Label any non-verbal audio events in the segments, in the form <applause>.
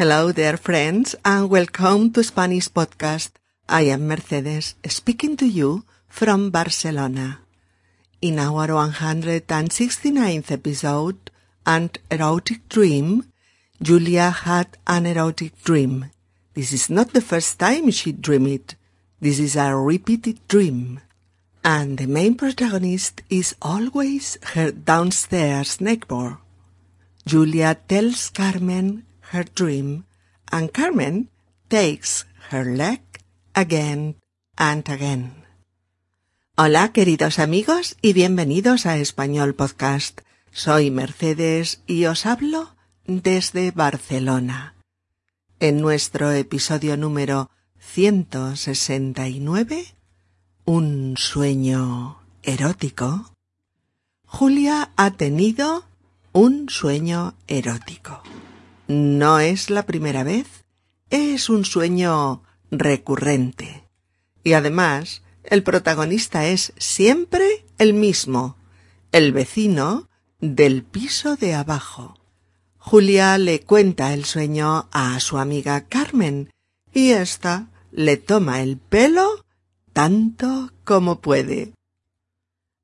Hello there, friends, and welcome to Spanish Podcast. I am Mercedes, speaking to you from Barcelona. In our 169th episode, An Erotic Dream, Julia had an erotic dream. This is not the first time she dreamed it. This is a repeated dream. And the main protagonist is always her downstairs neighbor. Julia tells Carmen her dream, and Carmen takes her leg again and again. Hola, queridos amigos, y bienvenidos a Español Podcast. Soy Mercedes y os hablo desde Barcelona. En nuestro episodio número 169, Un sueño erótico, Julia ha tenido un sueño erótico. No es la primera vez, es un sueño recurrente. Y además, el protagonista es siempre el mismo, el vecino del piso de abajo. Julia le cuenta el sueño a su amiga Carmen y ésta le toma el pelo tanto como puede.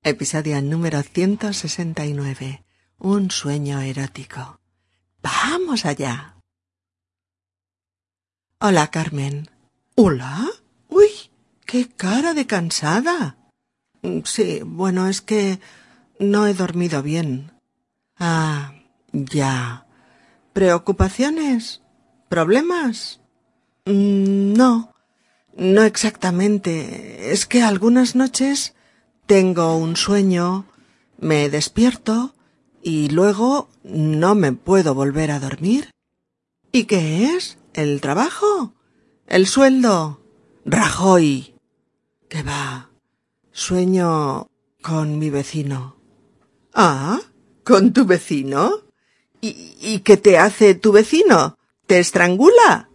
Episodio número 169. Un sueño erótico. Vamos allá. Hola, Carmen. ¿Hola? Uy, qué cara de cansada. Sí, bueno, es que no he dormido bien. Ah, ya. ¿Preocupaciones? ¿Problemas? Mm, no, no exactamente. Es que algunas noches tengo un sueño, me despierto y luego no me puedo volver a dormir. ¿Y qué es? ¿El trabajo? ¿El sueldo? Rajoy. ¿Qué va? Sueño con mi vecino. Ah, ¿con tu vecino? ¿Y, ¿Y qué te hace tu vecino? ¿Te estrangula?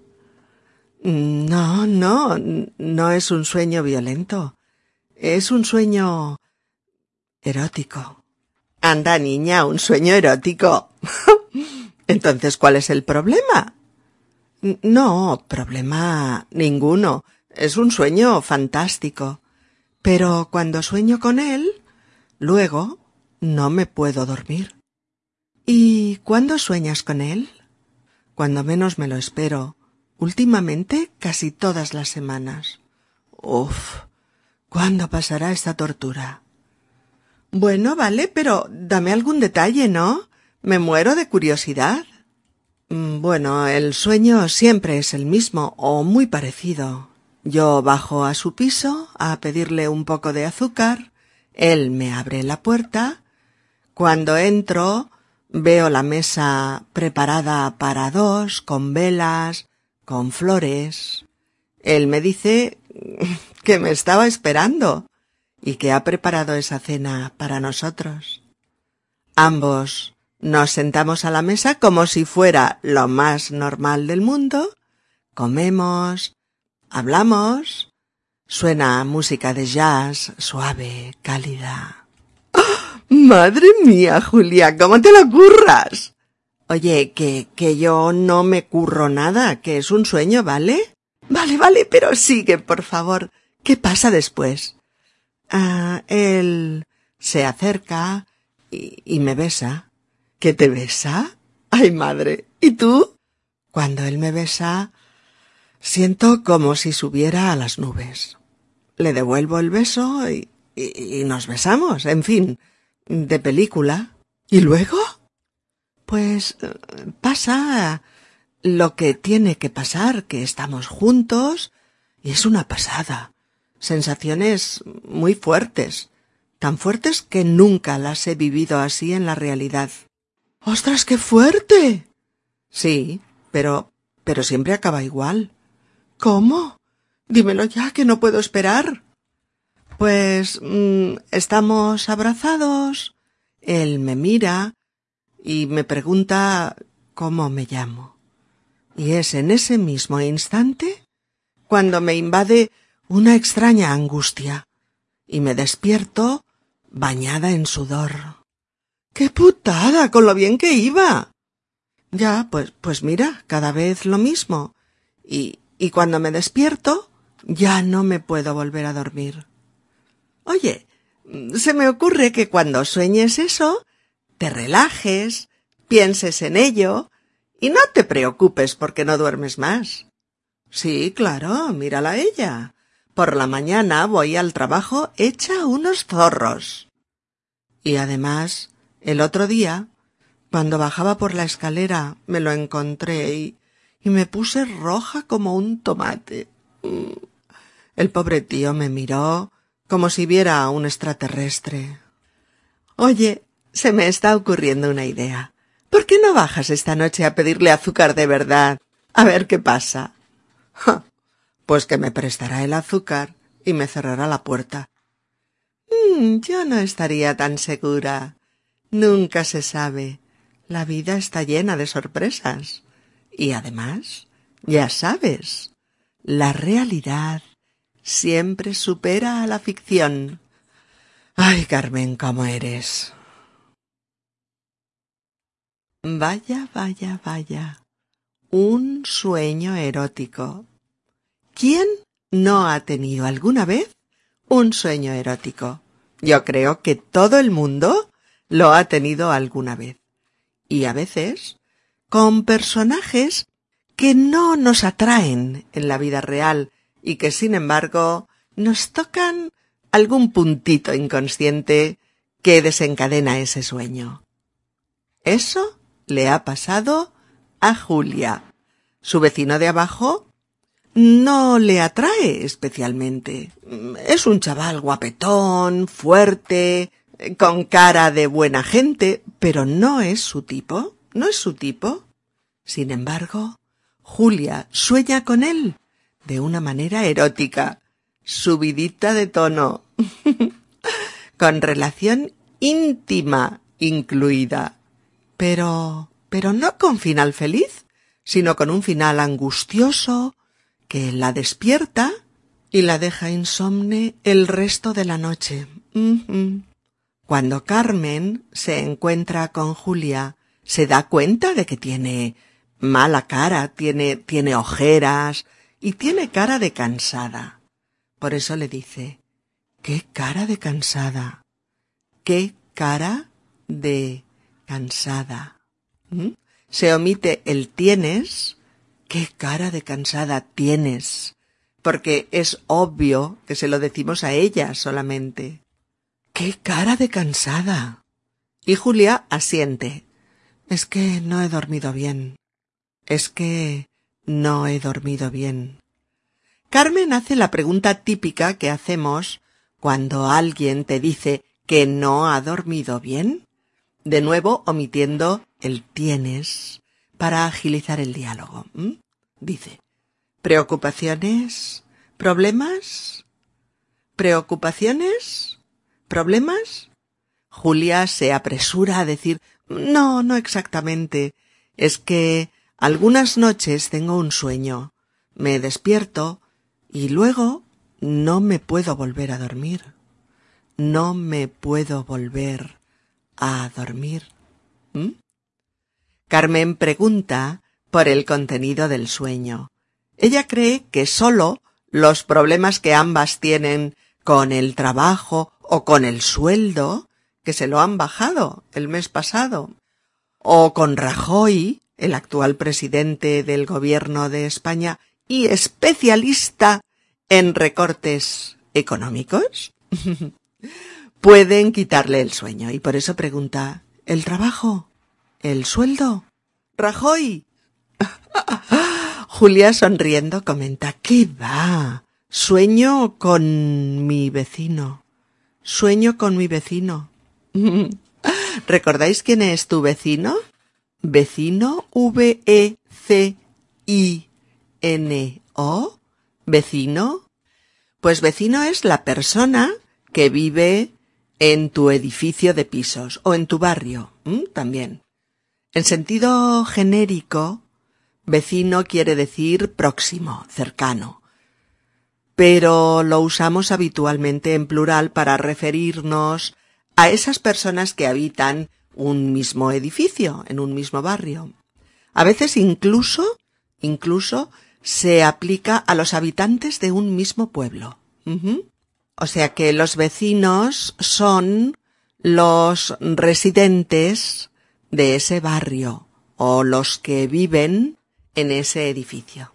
No, no, no es un sueño violento. Es un sueño erótico. Anda, niña, un sueño erótico. <laughs> Entonces, ¿cuál es el problema? No, problema ninguno. Es un sueño fantástico. Pero cuando sueño con él, luego no me puedo dormir. ¿Y cuándo sueñas con él? Cuando menos me lo espero. Últimamente casi todas las semanas. Uf. ¿Cuándo pasará esta tortura? Bueno, vale, pero dame algún detalle, ¿no? Me muero de curiosidad. Mm, bueno, el sueño siempre es el mismo o muy parecido. Yo bajo a su piso a pedirle un poco de azúcar, él me abre la puerta, cuando entro veo la mesa preparada para dos, con velas, con flores. Él me dice <laughs> que me estaba esperando y que ha preparado esa cena para nosotros. Ambos nos sentamos a la mesa como si fuera lo más normal del mundo, comemos, hablamos, suena música de jazz suave, cálida. ¡Ah! Madre mía, Julia, ¿cómo te lo curras? Oye, que, que yo no me curro nada, que es un sueño, ¿vale? Vale, vale, pero sigue, por favor. ¿Qué pasa después? Ah, él se acerca y, me besa. ¿Que te besa? Ay, madre. ¿Y tú? Cuando él me besa, siento como si subiera a las nubes. Le devuelvo el beso y, y nos besamos, en fin, de película. ¿Y luego? Pues pasa lo que tiene que pasar, que estamos juntos y es una pasada. Sensaciones muy fuertes, tan fuertes que nunca las he vivido así en la realidad. ¡Ostras, qué fuerte! Sí, pero pero siempre acaba igual. ¿Cómo? Dímelo ya, que no puedo esperar. Pues mmm, estamos abrazados. Él me mira y me pregunta cómo me llamo. Y es en ese mismo instante cuando me invade una extraña angustia y me despierto bañada en sudor. ¡Qué putada con lo bien que iba! Ya, pues, pues mira, cada vez lo mismo. Y, y cuando me despierto, ya no me puedo volver a dormir. Oye, se me ocurre que cuando sueñes eso, te relajes, pienses en ello, y no te preocupes porque no duermes más. Sí, claro, mírala ella. Por la mañana voy al trabajo hecha unos zorros. Y además, el otro día, cuando bajaba por la escalera, me lo encontré y, y me puse roja como un tomate. Mm. El pobre tío me miró como si viera a un extraterrestre. Oye, se me está ocurriendo una idea. ¿Por qué no bajas esta noche a pedirle azúcar de verdad? A ver qué pasa. Pues que me prestará el azúcar y me cerrará la puerta. Mm, yo no estaría tan segura. Nunca se sabe. La vida está llena de sorpresas. Y además, ya sabes, la realidad siempre supera a la ficción. Ay, Carmen, cómo eres. Vaya, vaya, vaya. Un sueño erótico. ¿Quién no ha tenido alguna vez un sueño erótico? Yo creo que todo el mundo lo ha tenido alguna vez. Y a veces con personajes que no nos atraen en la vida real y que sin embargo nos tocan algún puntito inconsciente que desencadena ese sueño. Eso le ha pasado a Julia. Su vecino de abajo no le atrae especialmente. Es un chaval guapetón, fuerte, con cara de buena gente, pero no es su tipo, no es su tipo. Sin embargo, Julia sueña con él de una manera erótica, subidita de tono, <laughs> con relación íntima incluida. Pero pero no con final feliz, sino con un final angustioso que la despierta y la deja insomne el resto de la noche. Cuando Carmen se encuentra con Julia, se da cuenta de que tiene mala cara, tiene, tiene ojeras y tiene cara de cansada. Por eso le dice, ¿qué cara de cansada? ¿Qué cara de cansada? ¿Mm? Se omite el tienes. ¿Qué cara de cansada tienes? Porque es obvio que se lo decimos a ella solamente. ¡Qué cara de cansada! Y Julia asiente. Es que no he dormido bien. Es que no he dormido bien. Carmen hace la pregunta típica que hacemos cuando alguien te dice que no ha dormido bien de nuevo omitiendo el tienes para agilizar el diálogo. Dice, preocupaciones, problemas, preocupaciones, problemas. Julia se apresura a decir, no, no exactamente. Es que algunas noches tengo un sueño, me despierto y luego no me puedo volver a dormir. No me puedo volver a dormir. Carmen pregunta por el contenido del sueño. Ella cree que sólo los problemas que ambas tienen con el trabajo o con el sueldo, que se lo han bajado el mes pasado, o con Rajoy, el actual presidente del gobierno de España y especialista en recortes económicos, <laughs> pueden quitarle el sueño y por eso pregunta ¿El trabajo? ¿El sueldo? Rajoy. <laughs> Julia sonriendo comenta ¿Qué va? Sueño con mi vecino. Sueño con mi vecino. <laughs> ¿Recordáis quién es tu vecino? Vecino V-E-C-I-N-O. ¿Vecino? Pues vecino es la persona que vive en tu edificio de pisos o en tu barrio también. En sentido genérico, vecino quiere decir próximo, cercano. Pero lo usamos habitualmente en plural para referirnos a esas personas que habitan un mismo edificio, en un mismo barrio. A veces incluso, incluso se aplica a los habitantes de un mismo pueblo. O sea que los vecinos son los residentes de ese barrio o los que viven en ese edificio.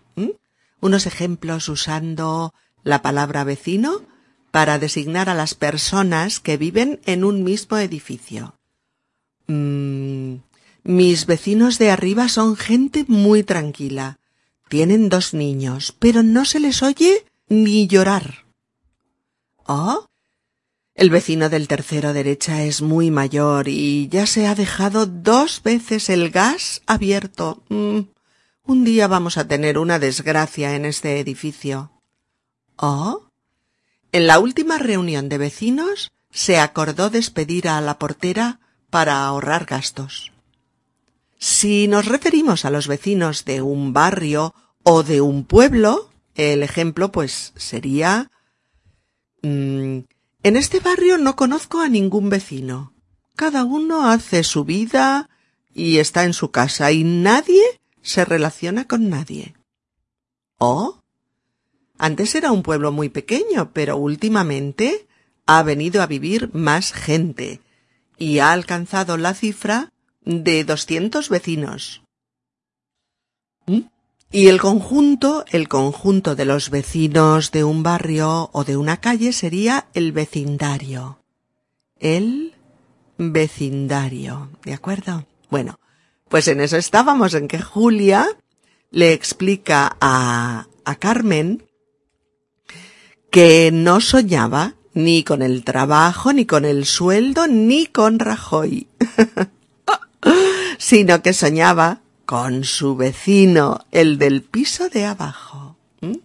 Unos ejemplos usando la palabra vecino para designar a las personas que viven en un mismo edificio. Mm, mis vecinos de arriba son gente muy tranquila. Tienen dos niños, pero no se les oye ni llorar. Oh, el vecino del tercero derecha es muy mayor y ya se ha dejado dos veces el gas abierto. Mm, un día vamos a tener una desgracia en este edificio. Oh. En la última reunión de vecinos se acordó despedir a la portera para ahorrar gastos. Si nos referimos a los vecinos de un barrio o de un pueblo, el ejemplo pues sería mm, en este barrio no conozco a ningún vecino. Cada uno hace su vida y está en su casa y nadie se relaciona con nadie. ¿Oh? Antes era un pueblo muy pequeño, pero últimamente ha venido a vivir más gente y ha alcanzado la cifra de doscientos vecinos. Y el conjunto, el conjunto de los vecinos de un barrio o de una calle sería el vecindario. El vecindario. ¿De acuerdo? Bueno, pues en eso estábamos, en que Julia le explica a, a Carmen que no soñaba ni con el trabajo, ni con el sueldo, ni con Rajoy, <laughs> sino que soñaba con su vecino, el del piso de abajo. ¿Mm?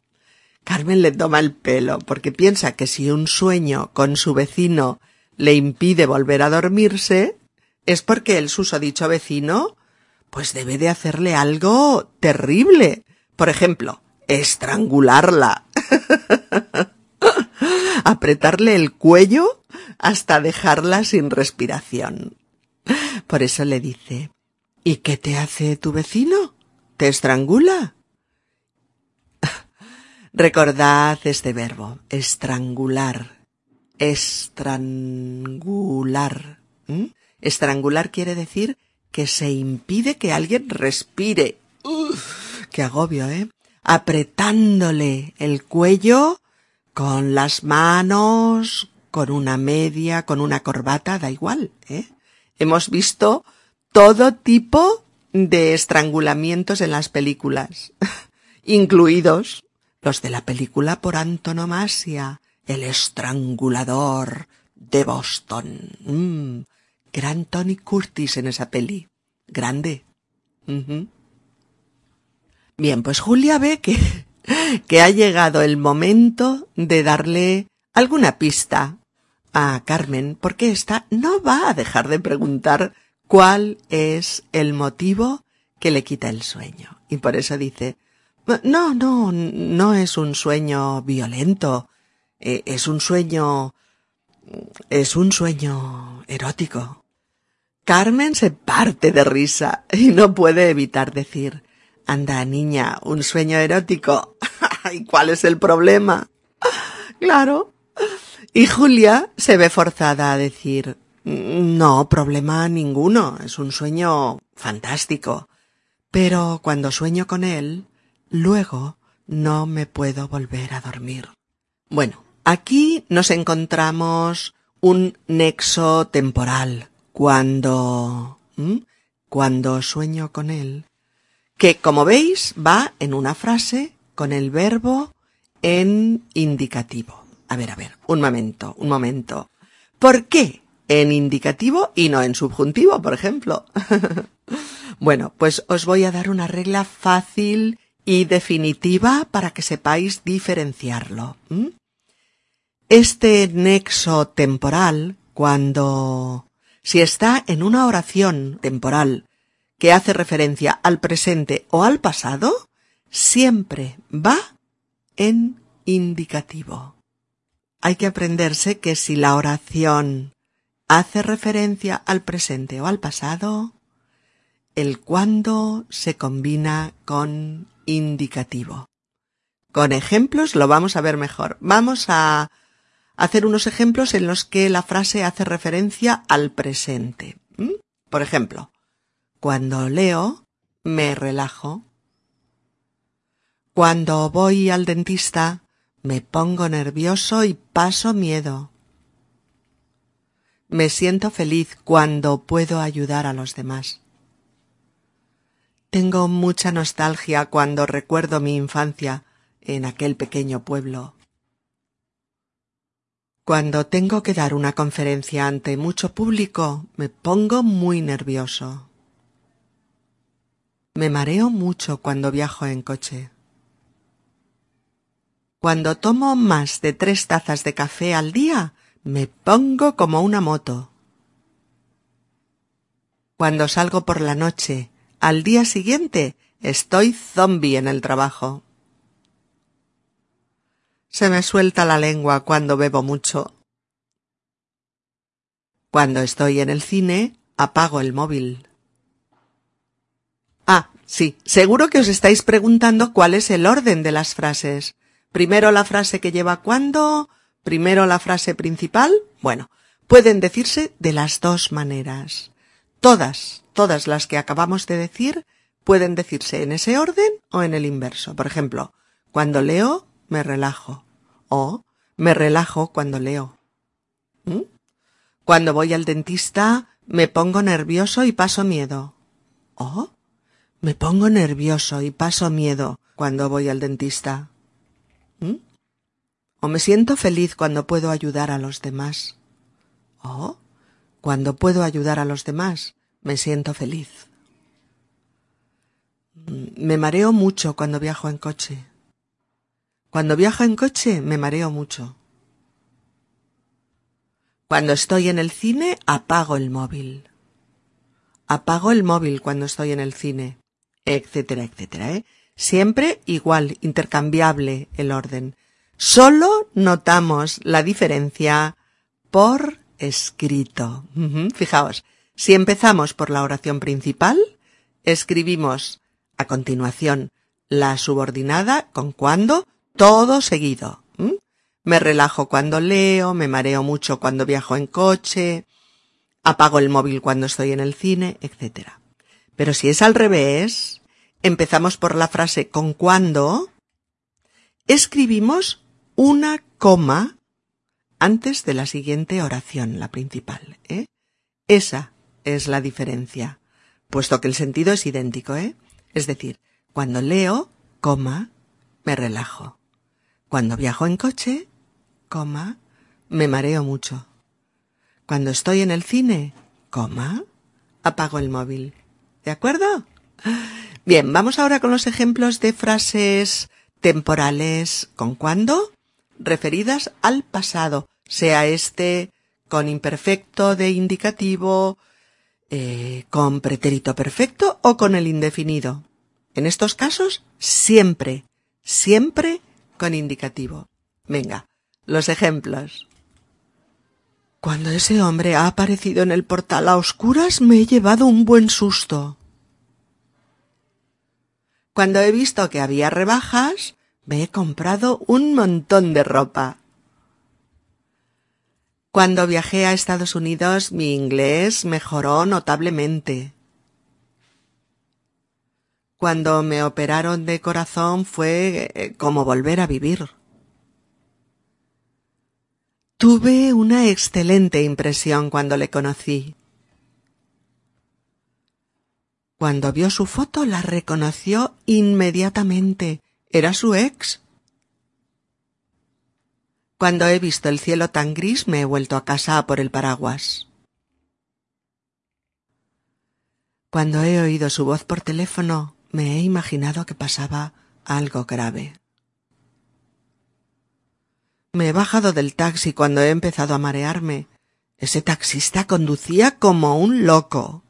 Carmen le toma el pelo porque piensa que si un sueño con su vecino le impide volver a dormirse, es porque el susodicho vecino pues debe de hacerle algo terrible. Por ejemplo, estrangularla. <laughs> Apretarle el cuello hasta dejarla sin respiración. Por eso le dice, ¿Y qué te hace tu vecino? ¿Te estrangula? <laughs> Recordad este verbo, estrangular. Estrangular. Estrangular quiere decir que se impide que alguien respire. Uf, qué agobio, ¿eh? Apretándole el cuello con las manos, con una media, con una corbata, da igual, ¿eh? Hemos visto todo tipo de estrangulamientos en las películas, <laughs> incluidos los de la película por antonomasia, El estrangulador de Boston. Mm, gran Tony Curtis en esa peli. Grande. Bien, pues Julia ve que, <laughs> que ha llegado el momento de darle alguna pista a Carmen, porque ésta no va a dejar de preguntar cuál es el motivo que le quita el sueño. Y por eso dice, no, no, no es un sueño violento, eh, es un sueño, es un sueño erótico. Carmen se parte de risa y no puede evitar decir, anda niña, un sueño erótico. <laughs> ¿Y cuál es el problema? Claro. Y Julia se ve forzada a decir, no, problema ninguno. Es un sueño fantástico. Pero cuando sueño con él, luego no me puedo volver a dormir. Bueno, aquí nos encontramos un nexo temporal cuando cuando sueño con él, que como veis va en una frase con el verbo en indicativo. A ver, a ver, un momento, un momento. ¿Por qué en indicativo y no en subjuntivo, por ejemplo. <laughs> bueno, pues os voy a dar una regla fácil y definitiva para que sepáis diferenciarlo. Este nexo temporal, cuando si está en una oración temporal que hace referencia al presente o al pasado, siempre va en indicativo. Hay que aprenderse que si la oración hace referencia al presente o al pasado, el cuándo se combina con indicativo. Con ejemplos lo vamos a ver mejor. Vamos a hacer unos ejemplos en los que la frase hace referencia al presente. Por ejemplo, cuando leo, me relajo. Cuando voy al dentista, me pongo nervioso y paso miedo. Me siento feliz cuando puedo ayudar a los demás. Tengo mucha nostalgia cuando recuerdo mi infancia en aquel pequeño pueblo. Cuando tengo que dar una conferencia ante mucho público, me pongo muy nervioso. Me mareo mucho cuando viajo en coche. Cuando tomo más de tres tazas de café al día, me pongo como una moto. Cuando salgo por la noche, al día siguiente estoy zombie en el trabajo. Se me suelta la lengua cuando bebo mucho. Cuando estoy en el cine, apago el móvil. Ah, sí, seguro que os estáis preguntando cuál es el orden de las frases. Primero la frase que lleva cuando, primero la frase principal. Bueno, pueden decirse de las dos maneras. Todas, todas las que acabamos de decir pueden decirse en ese orden o en el inverso. Por ejemplo, cuando leo, me relajo. O me relajo cuando leo. ¿Mm? Cuando voy al dentista, me pongo nervioso y paso miedo. O me pongo nervioso y paso miedo cuando voy al dentista. O me siento feliz cuando puedo ayudar a los demás. O cuando puedo ayudar a los demás, me siento feliz. Mm, me mareo mucho cuando viajo en coche. Cuando viajo en coche me mareo mucho. Cuando estoy en el cine apago el móvil. Apago el móvil cuando estoy en el cine, etcétera, etcétera. ¿eh? Siempre igual, intercambiable el orden. Solo notamos la diferencia por escrito. Fijaos, si empezamos por la oración principal, escribimos a continuación la subordinada con cuando, todo seguido. Me relajo cuando leo, me mareo mucho cuando viajo en coche, apago el móvil cuando estoy en el cine, etc. Pero si es al revés, empezamos por la frase con cuando, escribimos una coma antes de la siguiente oración, la principal. ¿eh? Esa es la diferencia, puesto que el sentido es idéntico, ¿eh? Es decir, cuando leo, coma, me relajo. Cuando viajo en coche, coma, me mareo mucho. Cuando estoy en el cine, coma, apago el móvil. ¿De acuerdo? Bien, vamos ahora con los ejemplos de frases temporales con cuándo referidas al pasado, sea este con imperfecto de indicativo, eh, con pretérito perfecto o con el indefinido. En estos casos, siempre, siempre con indicativo. Venga, los ejemplos. Cuando ese hombre ha aparecido en el portal a oscuras me he llevado un buen susto. Cuando he visto que había rebajas, me he comprado un montón de ropa. Cuando viajé a Estados Unidos mi inglés mejoró notablemente. Cuando me operaron de corazón fue eh, como volver a vivir. Tuve una excelente impresión cuando le conocí. Cuando vio su foto la reconoció inmediatamente. Era su ex. Cuando he visto el cielo tan gris me he vuelto a casa por el paraguas. Cuando he oído su voz por teléfono me he imaginado que pasaba algo grave. Me he bajado del taxi cuando he empezado a marearme. Ese taxista conducía como un loco.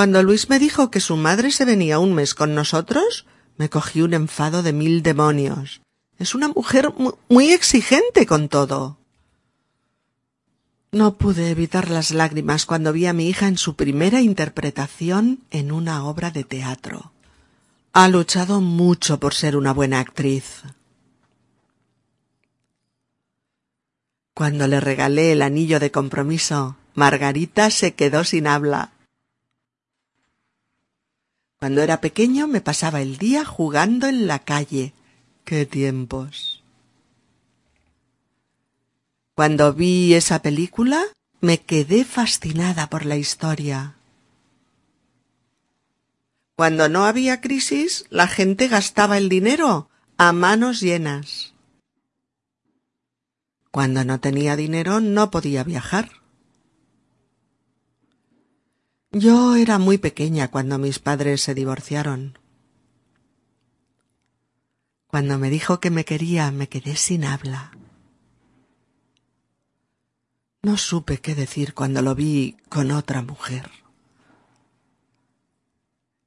Cuando Luis me dijo que su madre se venía un mes con nosotros, me cogí un enfado de mil demonios. Es una mujer muy exigente con todo. No pude evitar las lágrimas cuando vi a mi hija en su primera interpretación en una obra de teatro. Ha luchado mucho por ser una buena actriz. Cuando le regalé el anillo de compromiso, Margarita se quedó sin habla. Cuando era pequeño me pasaba el día jugando en la calle. ¡Qué tiempos! Cuando vi esa película, me quedé fascinada por la historia. Cuando no había crisis, la gente gastaba el dinero a manos llenas. Cuando no tenía dinero, no podía viajar. Yo era muy pequeña cuando mis padres se divorciaron. Cuando me dijo que me quería, me quedé sin habla. No supe qué decir cuando lo vi con otra mujer.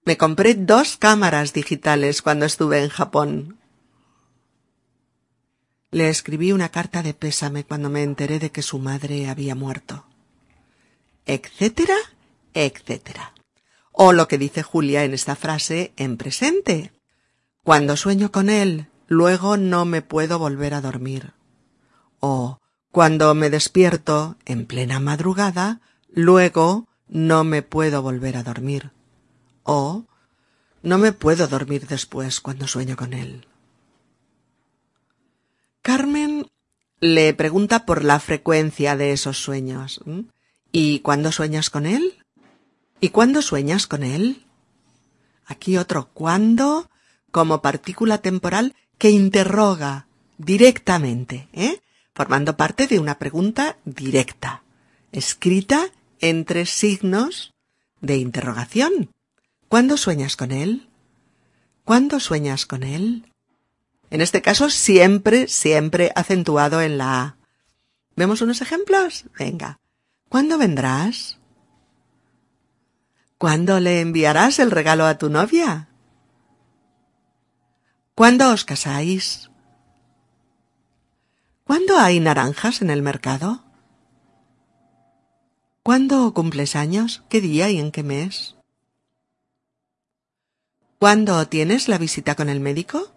Me compré dos cámaras digitales cuando estuve en Japón. Le escribí una carta de pésame cuando me enteré de que su madre había muerto. Etcétera, etcétera. O lo que dice Julia en esta frase en presente. Cuando sueño con él, luego no me puedo volver a dormir. O cuando me despierto en plena madrugada, luego no me puedo volver a dormir. O no me puedo dormir después cuando sueño con él. Carmen le pregunta por la frecuencia de esos sueños. ¿Y cuándo sueñas con él? ¿Y cuándo sueñas con él? Aquí otro cuándo como partícula temporal que interroga directamente, ¿eh? formando parte de una pregunta directa, escrita entre signos de interrogación. ¿Cuándo sueñas con él? ¿Cuándo sueñas con él? En este caso siempre, siempre acentuado en la A. ¿Vemos unos ejemplos? Venga. ¿Cuándo vendrás? ¿Cuándo le enviarás el regalo a tu novia? ¿Cuándo os casáis? ¿Cuándo hay naranjas en el mercado? ¿Cuándo cumples años? ¿Qué día y en qué mes? ¿Cuándo tienes la visita con el médico?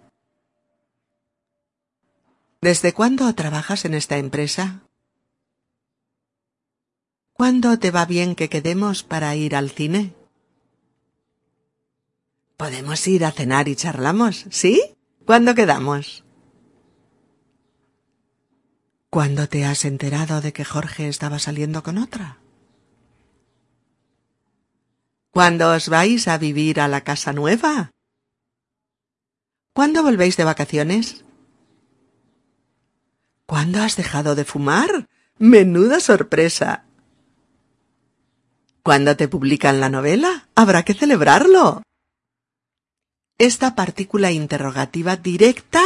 ¿Desde cuándo trabajas en esta empresa? ¿Cuándo te va bien que quedemos para ir al cine? Podemos ir a cenar y charlamos, ¿sí? ¿Cuándo quedamos? ¿Cuándo te has enterado de que Jorge estaba saliendo con otra? ¿Cuándo os vais a vivir a la casa nueva? ¿Cuándo volvéis de vacaciones? ¿Cuándo has dejado de fumar? Menuda sorpresa. ¿Cuándo te publican la novela? Habrá que celebrarlo. Esta partícula interrogativa directa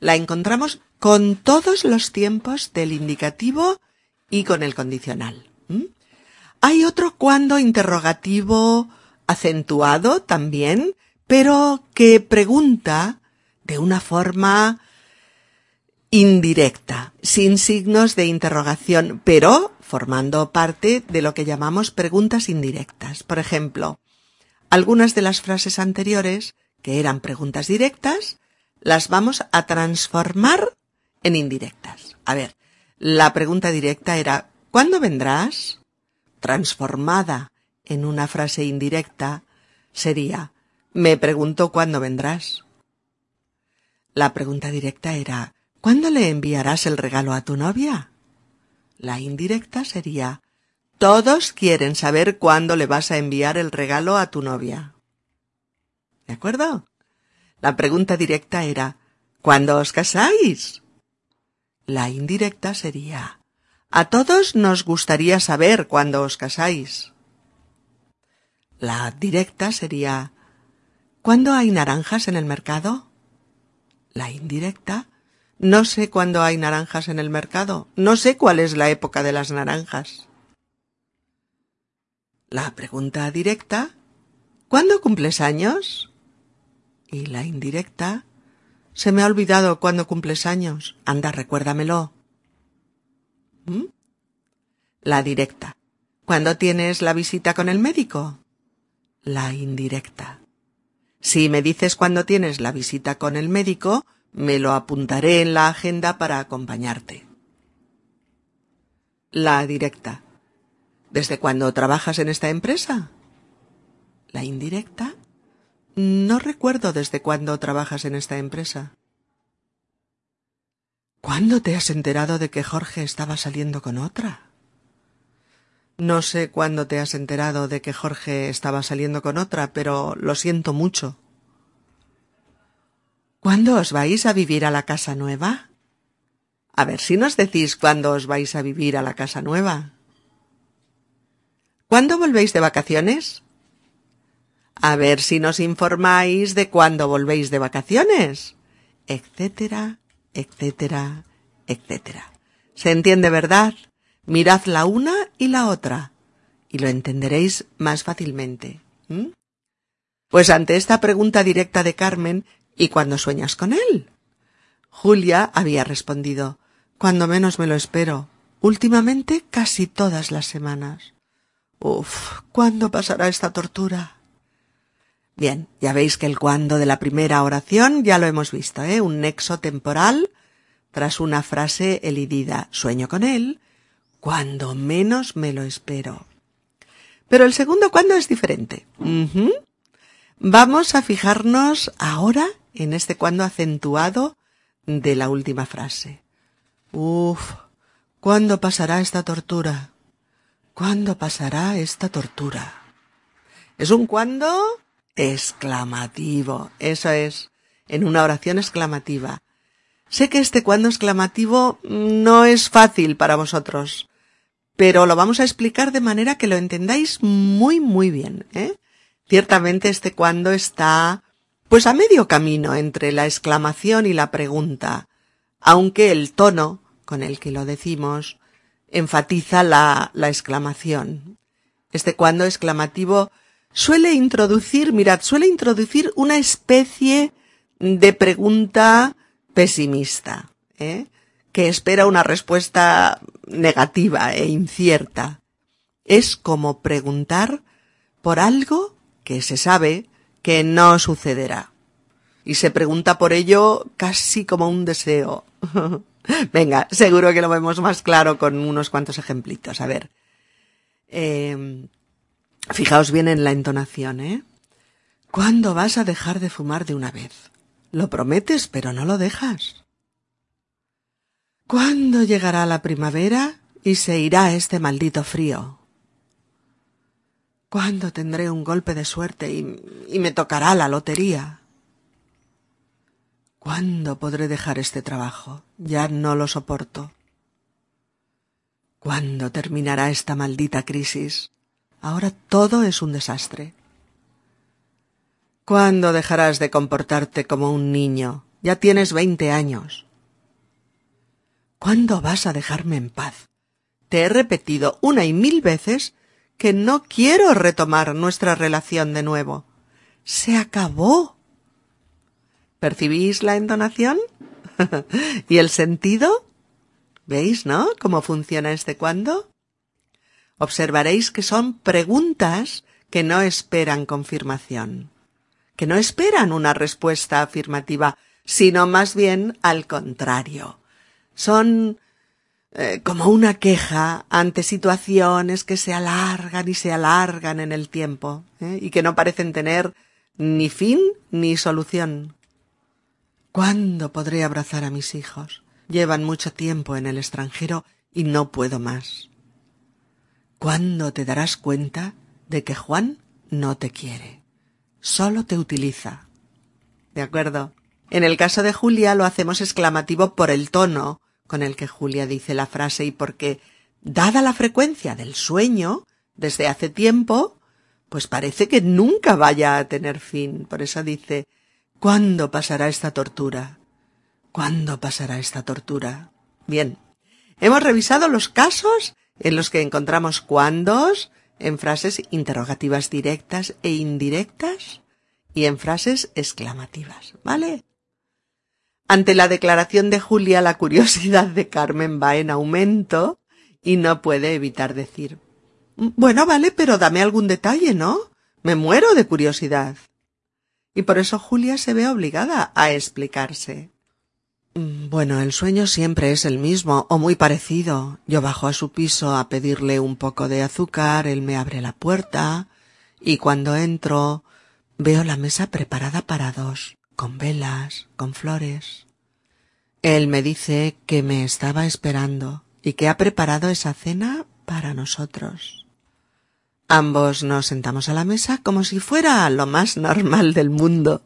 la encontramos con todos los tiempos del indicativo y con el condicional. Hay otro cuando interrogativo acentuado también, pero que pregunta de una forma indirecta, sin signos de interrogación, pero formando parte de lo que llamamos preguntas indirectas. Por ejemplo, algunas de las frases anteriores, que eran preguntas directas, las vamos a transformar en indirectas. A ver, la pregunta directa era ¿cuándo vendrás? Transformada en una frase indirecta sería me pregunto cuándo vendrás. La pregunta directa era ¿cuándo le enviarás el regalo a tu novia? La indirecta sería todos quieren saber cuándo le vas a enviar el regalo a tu novia. ¿De acuerdo? La pregunta directa era ¿Cuándo os casáis? La indirecta sería A todos nos gustaría saber cuándo os casáis. La directa sería ¿Cuándo hay naranjas en el mercado? La indirecta No sé cuándo hay naranjas en el mercado. No sé cuál es la época de las naranjas. La pregunta directa ¿Cuándo cumples años? Y la indirecta. Se me ha olvidado cuando cumples años. Anda, recuérdamelo. ¿Mm? La directa. ¿Cuándo tienes la visita con el médico? La indirecta. Si me dices cuándo tienes la visita con el médico, me lo apuntaré en la agenda para acompañarte. La directa. ¿Desde cuándo trabajas en esta empresa? La indirecta. No recuerdo desde cuándo trabajas en esta empresa. ¿Cuándo te has enterado de que Jorge estaba saliendo con otra? No sé cuándo te has enterado de que Jorge estaba saliendo con otra, pero lo siento mucho. ¿Cuándo os vais a vivir a la casa nueva? A ver si nos decís cuándo os vais a vivir a la casa nueva. ¿Cuándo volvéis de vacaciones? A ver si nos informáis de cuándo volvéis de vacaciones. etcétera, etcétera, etcétera. ¿Se entiende, verdad? Mirad la una y la otra, y lo entenderéis más fácilmente. Pues ante esta pregunta directa de Carmen, ¿y cuándo sueñas con él? Julia había respondido, cuando menos me lo espero, últimamente casi todas las semanas. Uf, ¿cuándo pasará esta tortura? Bien, ya veis que el cuándo de la primera oración ya lo hemos visto, ¿eh? Un nexo temporal tras una frase elidida. Sueño con él, cuando menos me lo espero. Pero el segundo cuándo es diferente. Vamos a fijarnos ahora en este cuándo acentuado de la última frase. Uf, ¿cuándo pasará esta tortura? ¿Cuándo pasará esta tortura? Es un cuándo exclamativo. Eso es, en una oración exclamativa. Sé que este cuándo exclamativo no es fácil para vosotros, pero lo vamos a explicar de manera que lo entendáis muy muy bien, ¿eh? Ciertamente este cuándo está pues a medio camino entre la exclamación y la pregunta, aunque el tono con el que lo decimos enfatiza la, la exclamación. Este cuándo exclamativo suele introducir, mirad, suele introducir una especie de pregunta pesimista, ¿eh? que espera una respuesta negativa e incierta. Es como preguntar por algo que se sabe que no sucederá. Y se pregunta por ello casi como un deseo. <laughs> Venga, seguro que lo vemos más claro con unos cuantos ejemplitos. A ver. Eh, fijaos bien en la entonación, ¿eh? ¿Cuándo vas a dejar de fumar de una vez? Lo prometes, pero no lo dejas. ¿Cuándo llegará la primavera y se irá este maldito frío? ¿Cuándo tendré un golpe de suerte y, y me tocará la lotería? ¿Cuándo podré dejar este trabajo? Ya no lo soporto. ¿Cuándo terminará esta maldita crisis? Ahora todo es un desastre. ¿Cuándo dejarás de comportarte como un niño? Ya tienes veinte años. ¿Cuándo vas a dejarme en paz? Te he repetido una y mil veces que no quiero retomar nuestra relación de nuevo. Se acabó. ¿Percibís la entonación? <laughs> ¿Y el sentido? ¿Veis, no? ¿Cómo funciona este cuándo? Observaréis que son preguntas que no esperan confirmación que no esperan una respuesta afirmativa, sino más bien al contrario. Son eh, como una queja ante situaciones que se alargan y se alargan en el tiempo ¿eh? y que no parecen tener ni fin ni solución. ¿Cuándo podré abrazar a mis hijos? Llevan mucho tiempo en el extranjero y no puedo más. ¿Cuándo te darás cuenta de que Juan no te quiere? solo te utiliza. ¿De acuerdo? En el caso de Julia lo hacemos exclamativo por el tono con el que Julia dice la frase y porque, dada la frecuencia del sueño, desde hace tiempo, pues parece que nunca vaya a tener fin. Por eso dice, ¿cuándo pasará esta tortura? ¿Cuándo pasará esta tortura? Bien, hemos revisado los casos en los que encontramos cuándos, en frases interrogativas directas e indirectas y en frases exclamativas, ¿vale? Ante la declaración de Julia, la curiosidad de Carmen va en aumento y no puede evitar decir Bueno, vale, pero dame algún detalle, ¿no? Me muero de curiosidad. Y por eso Julia se ve obligada a explicarse. Mm, bueno, el sueño siempre es el mismo, o muy parecido. Yo bajo a su piso a pedirle un poco de azúcar, él me abre la puerta, y cuando entro veo la mesa preparada para dos, con velas, con flores. Él me dice que me estaba esperando y que ha preparado esa cena para nosotros. Ambos nos sentamos a la mesa como si fuera lo más normal del mundo.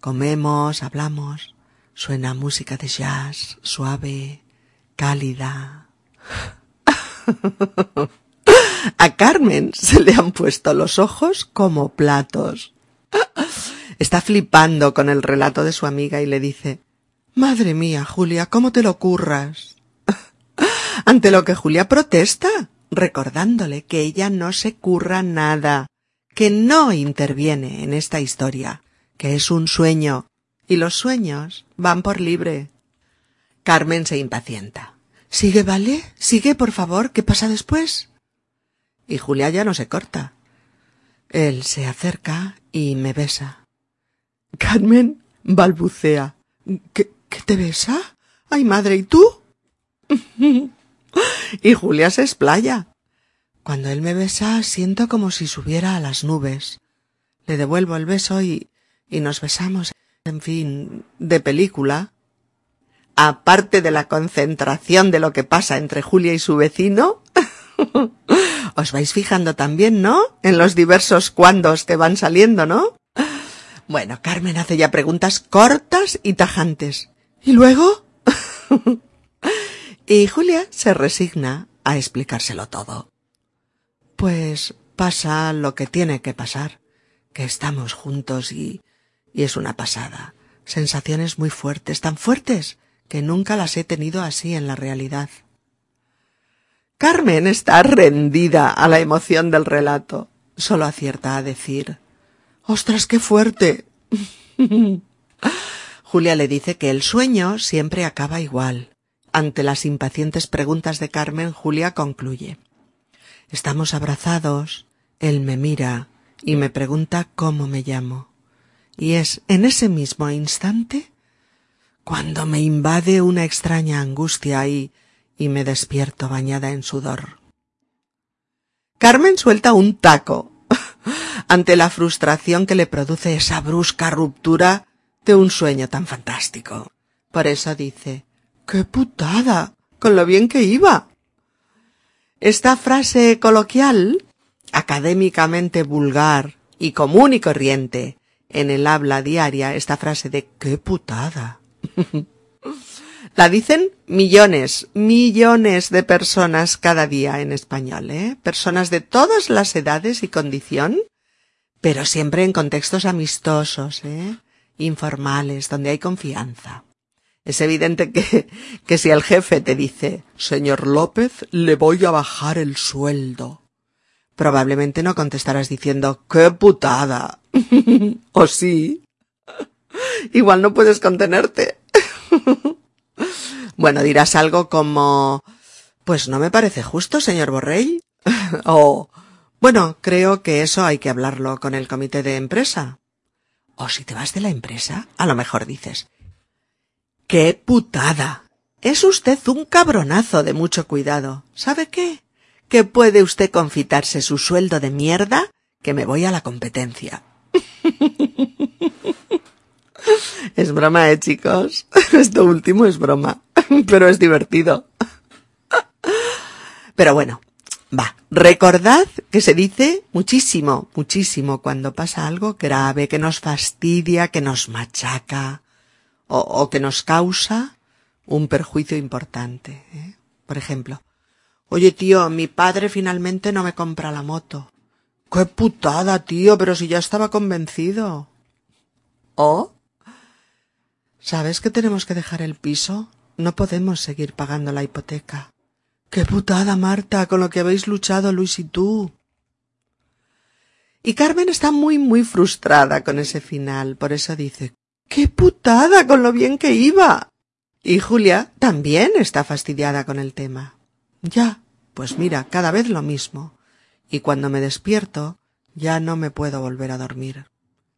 Comemos, hablamos. Suena música de jazz, suave, cálida. <laughs> A Carmen se le han puesto los ojos como platos. Está flipando con el relato de su amiga y le dice Madre mía, Julia, ¿cómo te lo curras? <laughs> Ante lo que Julia protesta, recordándole que ella no se curra nada, que no interviene en esta historia, que es un sueño, y los sueños van por libre. Carmen se impacienta. Sigue, vale, sigue, por favor, ¿qué pasa después? Y Julia ya no se corta. Él se acerca y me besa. Carmen balbucea. ¿Qué, qué te besa? Ay, madre, ¿y tú? <laughs> y Julia se explaya. Cuando él me besa siento como si subiera a las nubes. Le devuelvo el beso y, y nos besamos, en fin, de película. Aparte de la concentración de lo que pasa entre Julia y su vecino, <laughs> os vais fijando también, ¿no? En los diversos cuandos que van saliendo, ¿no? Bueno, Carmen hace ya preguntas cortas y tajantes. ¿Y luego? <laughs> y Julia se resigna a explicárselo todo. Pues pasa lo que tiene que pasar, que estamos juntos y, y es una pasada. Sensaciones muy fuertes, tan fuertes que nunca las he tenido así en la realidad. Carmen está rendida a la emoción del relato. Solo acierta a decir Ostras, qué fuerte. <laughs> Julia le dice que el sueño siempre acaba igual. Ante las impacientes preguntas de Carmen, Julia concluye. Estamos abrazados, él me mira y me pregunta cómo me llamo. Y es en ese mismo instante cuando me invade una extraña angustia y, y me despierto bañada en sudor. Carmen suelta un taco <laughs> ante la frustración que le produce esa brusca ruptura de un sueño tan fantástico. Por eso dice ¡Qué putada! con lo bien que iba. Esta frase coloquial, académicamente vulgar y común y corriente en el habla diaria, esta frase de ¡qué putada! <laughs> La dicen millones, millones de personas cada día en español, ¿eh? Personas de todas las edades y condición, pero siempre en contextos amistosos, ¿eh? Informales, donde hay confianza. Es evidente que, que si el jefe te dice, señor López, le voy a bajar el sueldo, probablemente no contestarás diciendo, qué putada. <laughs> o sí. Igual no puedes contenerte. <laughs> bueno, dirás algo como, pues no me parece justo, señor Borrell. <laughs> o, bueno, creo que eso hay que hablarlo con el comité de empresa. O si te vas de la empresa, a lo mejor dices, ¡Qué putada! Es usted un cabronazo de mucho cuidado. ¿Sabe qué? Que puede usted confitarse su sueldo de mierda que me voy a la competencia. <laughs> es broma, eh, chicos. <laughs> Esto último es broma. <laughs> Pero es divertido. Pero bueno, va. Recordad que se dice muchísimo, muchísimo cuando pasa algo grave, que nos fastidia, que nos machaca o, o que nos causa un perjuicio importante. ¿eh? Por ejemplo, oye tío, mi padre finalmente no me compra la moto. ¡Qué putada, tío! Pero si ya estaba convencido. ¿O? ¿Sabes que tenemos que dejar el piso? No podemos seguir pagando la hipoteca. ¡Qué putada, Marta, con lo que habéis luchado Luis y tú! Y Carmen está muy, muy frustrada con ese final, por eso dice ¡Qué putada con lo bien que iba! Y Julia también está fastidiada con el tema. Ya, Pues mira, cada vez lo mismo. Y cuando me despierto, ya no me puedo volver a dormir.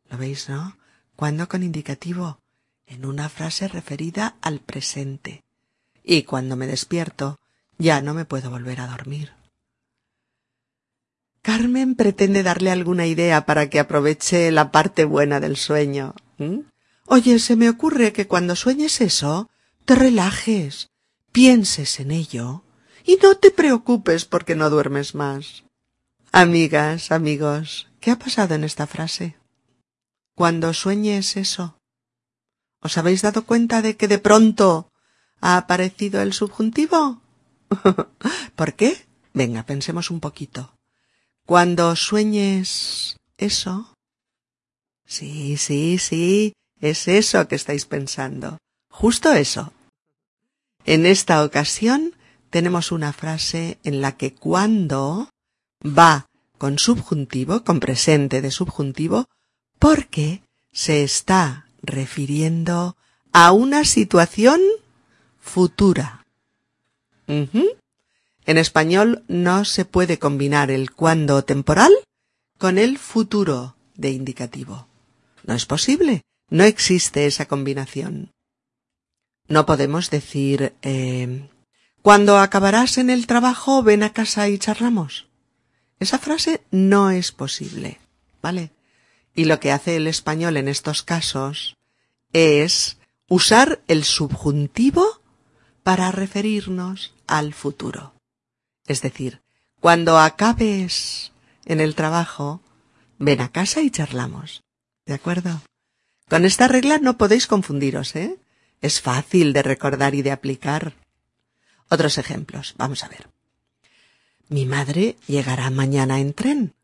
¿Lo veis, no? Cuando con indicativo, en una frase referida al presente. Y cuando me despierto, ya no me puedo volver a dormir. Carmen pretende darle alguna idea para que aproveche la parte buena del sueño. Oye, se me ocurre que cuando sueñes eso, te relajes, pienses en ello y no te preocupes porque no duermes más. Amigas, amigos, ¿qué ha pasado en esta frase? Cuando sueñes eso, ¿os habéis dado cuenta de que de pronto ha aparecido el subjuntivo? <laughs> ¿Por qué? Venga, pensemos un poquito. Cuando sueñes eso. Sí, sí, sí, es eso que estáis pensando. Justo eso. En esta ocasión tenemos una frase en la que cuando va con subjuntivo, con presente de subjuntivo, porque se está refiriendo a una situación futura. En español no se puede combinar el cuando temporal con el futuro de indicativo. No es posible. No existe esa combinación. No podemos decir eh, cuando acabarás en el trabajo ven a casa y charlamos. Esa frase no es posible, ¿vale? Y lo que hace el español en estos casos es usar el subjuntivo para referirnos al futuro. Es decir, cuando acabes en el trabajo, ven a casa y charlamos. ¿De acuerdo? Con esta regla no podéis confundiros, ¿eh? Es fácil de recordar y de aplicar. Otros ejemplos. Vamos a ver. Mi madre llegará mañana en tren.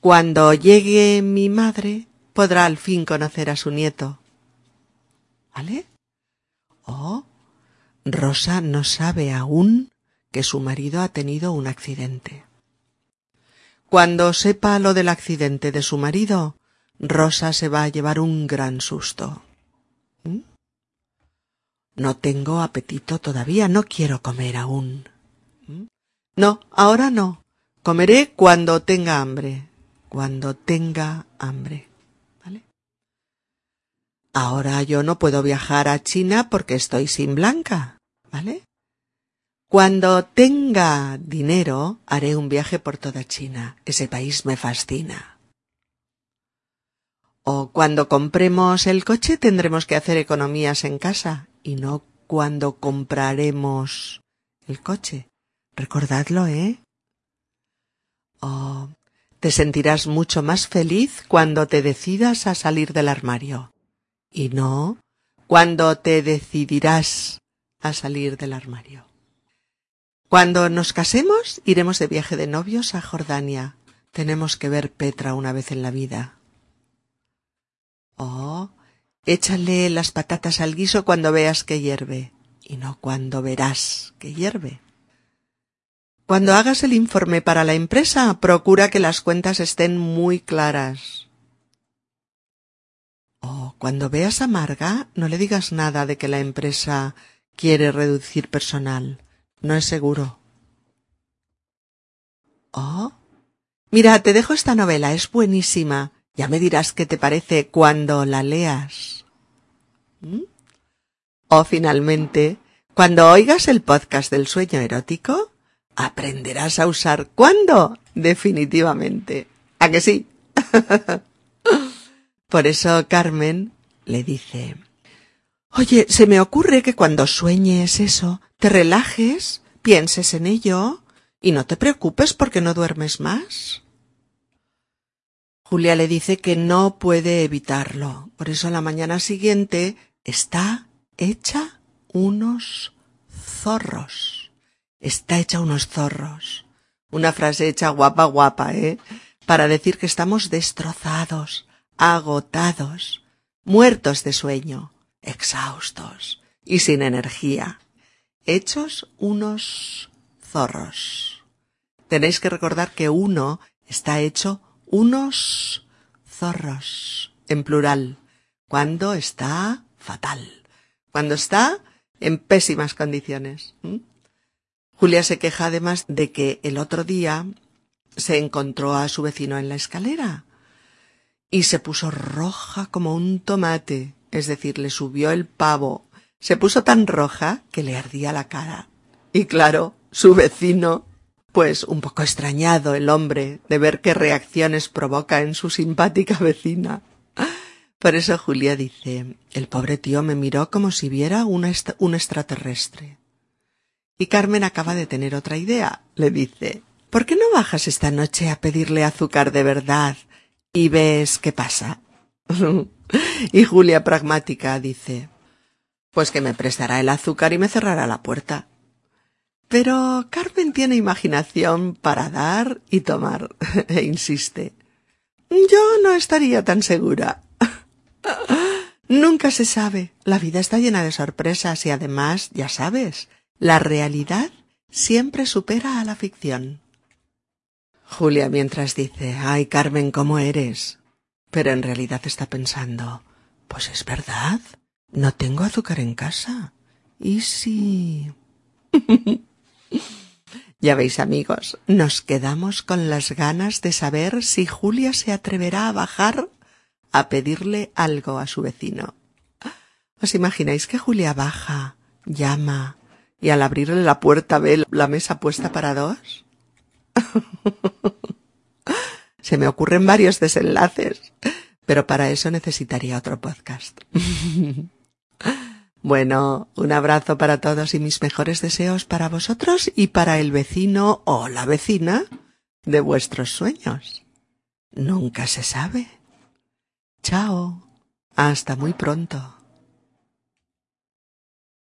Cuando llegue mi madre, podrá al fin conocer a su nieto. ¿Vale? O Rosa no sabe aún que su marido ha tenido un accidente. Cuando sepa lo del accidente de su marido, Rosa se va a llevar un gran susto. No tengo apetito todavía, no quiero comer aún. ¿Mm? No, ahora no. Comeré cuando tenga hambre. Cuando tenga hambre. ¿Vale? Ahora yo no puedo viajar a China porque estoy sin Blanca. ¿Vale? Cuando tenga dinero, haré un viaje por toda China. Ese país me fascina. O cuando compremos el coche tendremos que hacer economías en casa y no cuando compraremos el coche. Recordadlo, ¿eh? O te sentirás mucho más feliz cuando te decidas a salir del armario y no cuando te decidirás a salir del armario. Cuando nos casemos, iremos de viaje de novios a Jordania. Tenemos que ver Petra una vez en la vida. Oh, échale las patatas al guiso cuando veas que hierve, y no cuando verás que hierve. Cuando hagas el informe para la empresa, procura que las cuentas estén muy claras. Oh, cuando veas a Marga, no le digas nada de que la empresa quiere reducir personal. No es seguro. Oh. Mira, te dejo esta novela, es buenísima. Ya me dirás qué te parece cuando la leas. ¿Mm? O finalmente, cuando oigas el podcast del sueño erótico, aprenderás a usar cuándo definitivamente. ¿A que sí? <laughs> Por eso Carmen le dice Oye, se me ocurre que cuando sueñes eso, te relajes, pienses en ello y no te preocupes porque no duermes más. Julia le dice que no puede evitarlo, por eso a la mañana siguiente está hecha unos zorros. Está hecha unos zorros. Una frase hecha guapa guapa, ¿eh? Para decir que estamos destrozados, agotados, muertos de sueño, exhaustos y sin energía hechos unos zorros. Tenéis que recordar que uno está hecho unos zorros, en plural, cuando está fatal, cuando está en pésimas condiciones. Julia se queja además de que el otro día se encontró a su vecino en la escalera y se puso roja como un tomate, es decir, le subió el pavo, se puso tan roja que le ardía la cara. Y claro, su vecino, pues un poco extrañado el hombre de ver qué reacciones provoca en su simpática vecina. Por eso Julia dice, el pobre tío me miró como si viera un extraterrestre. Y Carmen acaba de tener otra idea. Le dice, ¿por qué no bajas esta noche a pedirle azúcar de verdad y ves qué pasa? <laughs> y Julia pragmática dice, pues que me prestará el azúcar y me cerrará la puerta. Pero Carmen tiene imaginación para dar y tomar, <laughs> e insiste. Yo no estaría tan segura. <laughs> Nunca se sabe. La vida está llena de sorpresas y además, ya sabes, la realidad siempre supera a la ficción. Julia mientras dice, ay Carmen, ¿cómo eres? Pero en realidad está pensando, pues es verdad, no tengo azúcar en casa. ¿Y si... <laughs> ya veis amigos, nos quedamos con las ganas de saber si Julia se atreverá a bajar a pedirle algo a su vecino. ¿Os imagináis que Julia baja, llama, y al abrirle la puerta ve la mesa puesta para dos? <laughs> Se me ocurren varios desenlaces, pero para eso necesitaría otro podcast. <laughs> bueno, un abrazo para todos y mis mejores deseos para vosotros y para el vecino o la vecina de vuestros sueños. Nunca se sabe. Chao. Hasta muy pronto.